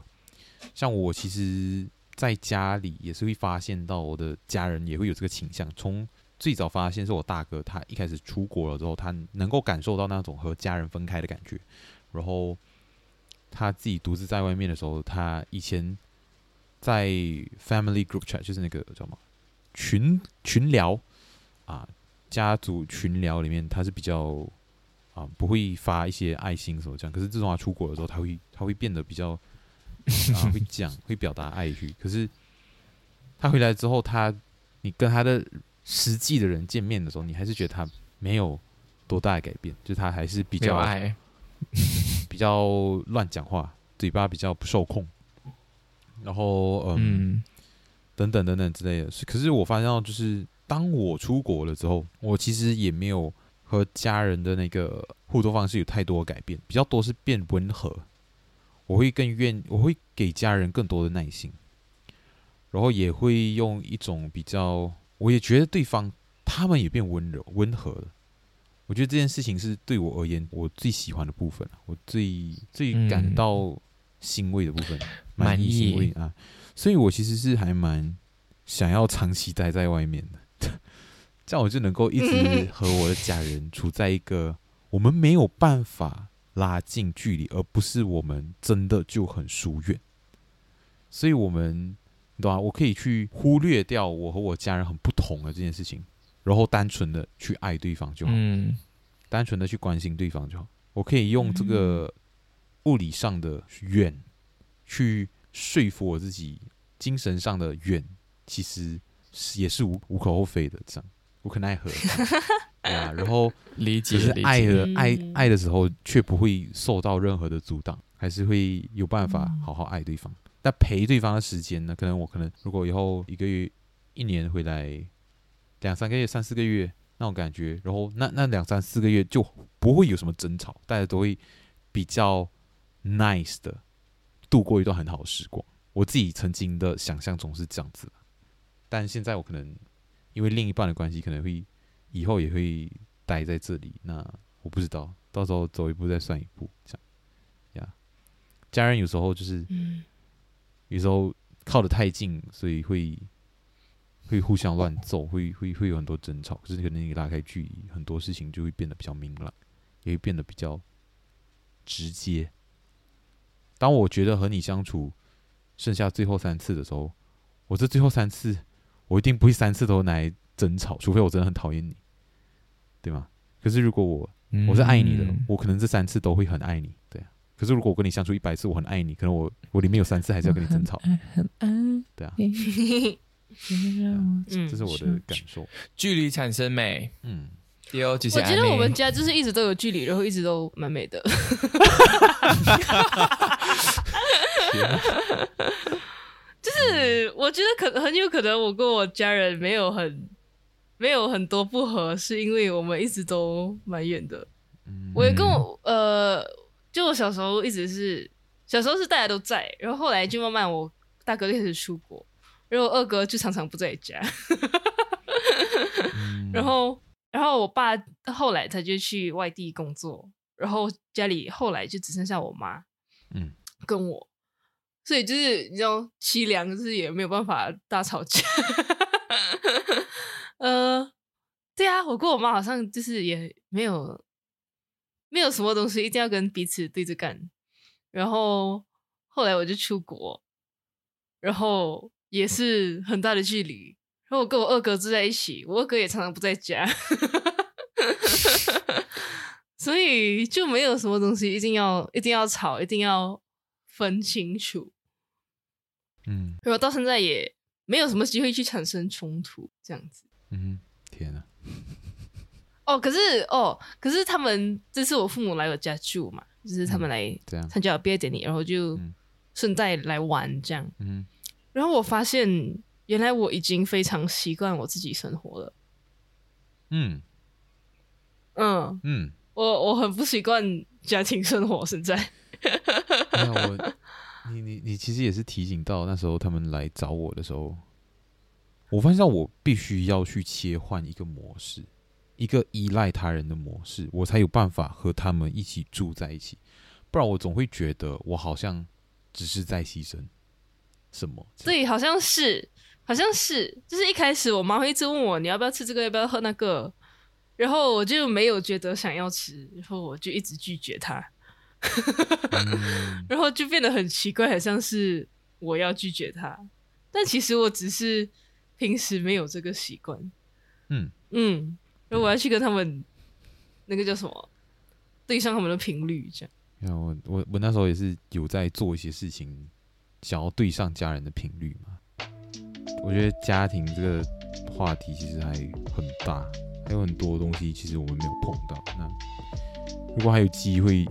像我其实在家里也是会发现到我的家人也会有这个倾向。从最早发现是我大哥，他一开始出国了之后，他能够感受到那种和家人分开的感觉。然后他自己独自在外面的时候，他以前在 Family Group Chat 就是那个叫什么群群聊。啊，家族群聊里面他是比较啊不会发一些爱心什么这样，可是自从他出国的时候，他会他会变得比较啊 会讲会表达爱去。可是他回来之后，他你跟他的实际的人见面的时候，你还是觉得他没有多大的改变，就他还是比较爱，比较乱讲话，嘴巴比较不受控，然后嗯，嗯等等等等之类的。是，可是我发现到就是。当我出国了之后，我其实也没有和家人的那个互动方式有太多的改变，比较多是变温和。我会更愿，我会给家人更多的耐心，然后也会用一种比较，我也觉得对方他们也变温柔、温和了。我觉得这件事情是对我而言我最喜欢的部分，我最最感到欣慰的部分，满意欣慰啊！所以我其实是还蛮想要长期待在外面的。这样我就能够一直和我的家人处在一个我们没有办法拉近距离，而不是我们真的就很疏远。所以，我们对吧、啊？我可以去忽略掉我和我家人很不同的这件事情，然后单纯的去爱对方就好，嗯，单纯的去关心对方就好。我可以用这个物理上的远去说服我自己，精神上的远其实也是无无可厚非的，这样。无可奈何，对啊，然后 理解，是爱的爱爱的时候，却不会受到任何的阻挡，还是会有办法好好爱对方。但陪对方的时间呢？可能我可能如果以后一个月、一年回来两三个月、三四个月那种感觉，然后那那两三四个月就不会有什么争吵，大家都会比较 nice 的度过一段很好的时光。我自己曾经的想象中是这样子，但现在我可能。因为另一半的关系，可能会以后也会待在这里。那我不知道，到时候走一步再算一步，这样呀。家人有时候就是，有时候靠得太近，所以会会互相乱揍，会会会有很多争吵。可是可能你拉开距离，很多事情就会变得比较明朗，也会变得比较直接。当我觉得和你相处剩下最后三次的时候，我这最后三次，我一定不会三次都拿来争吵，除非我真的很讨厌你，对吗？可是如果我我是爱你的，我可能这三次都会很爱你，对啊。可是如果我跟你相处一百次，我很爱你，可能我我里面有三次还是要跟你争吵，对啊。这是我的感受。距离产生美，嗯。有，我觉得我们家就是一直都有距离，然后一直都蛮美的。就是我觉得可很有可能我跟我家人没有很没有很多不合，是因为我们一直都蛮远的。嗯、我也跟我呃，就我小时候一直是小时候是大家都在，然后后来就慢慢我大哥就开始出国，然后二哥就常常不在家，嗯、然后。然后我爸后来他就去外地工作，然后家里后来就只剩下我妈，嗯，跟我，所以就是你知道凄凉，就是也没有办法大吵架。呃，对啊，我跟我妈好像就是也没有没有什么东西一定要跟彼此对着干。然后后来我就出国，然后也是很大的距离。然后我跟我二哥住在一起，我二哥也常常不在家，所以就没有什么东西一定要一定要吵，一定要分清楚。嗯，然后到现在也没有什么机会去产生冲突，这样子。嗯，天啊！哦，可是哦，可是他们这次我父母来我家住嘛，就是他们来参加我毕业典礼，然后就顺带来玩这样。嗯，然后我发现。原来我已经非常习惯我自己生活了。嗯嗯嗯，我我很不习惯家庭生活。现在，没有我，你你你其实也是提醒到那时候他们来找我的时候，我发现到我必须要去切换一个模式，一个依赖他人的模式，我才有办法和他们一起住在一起。不然我总会觉得我好像只是在牺牲什么。对，好像是。好像是，就是一开始我妈会一直问我，你要不要吃这个，要不要喝那个，然后我就没有觉得想要吃，然后我就一直拒绝她，嗯、然后就变得很奇怪，好像是我要拒绝他，但其实我只是平时没有这个习惯，嗯嗯，然后我要去跟他们那个叫什么对上他们的频率，这样。我我我那时候也是有在做一些事情，想要对上家人的频率嘛。我觉得家庭这个话题其实还很大，还有很多东西其实我们没有碰到。那如果还有机会，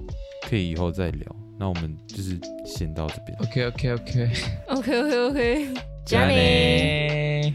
可以以后再聊。那我们就是先到这边。OK OK OK OK OK OK，加你。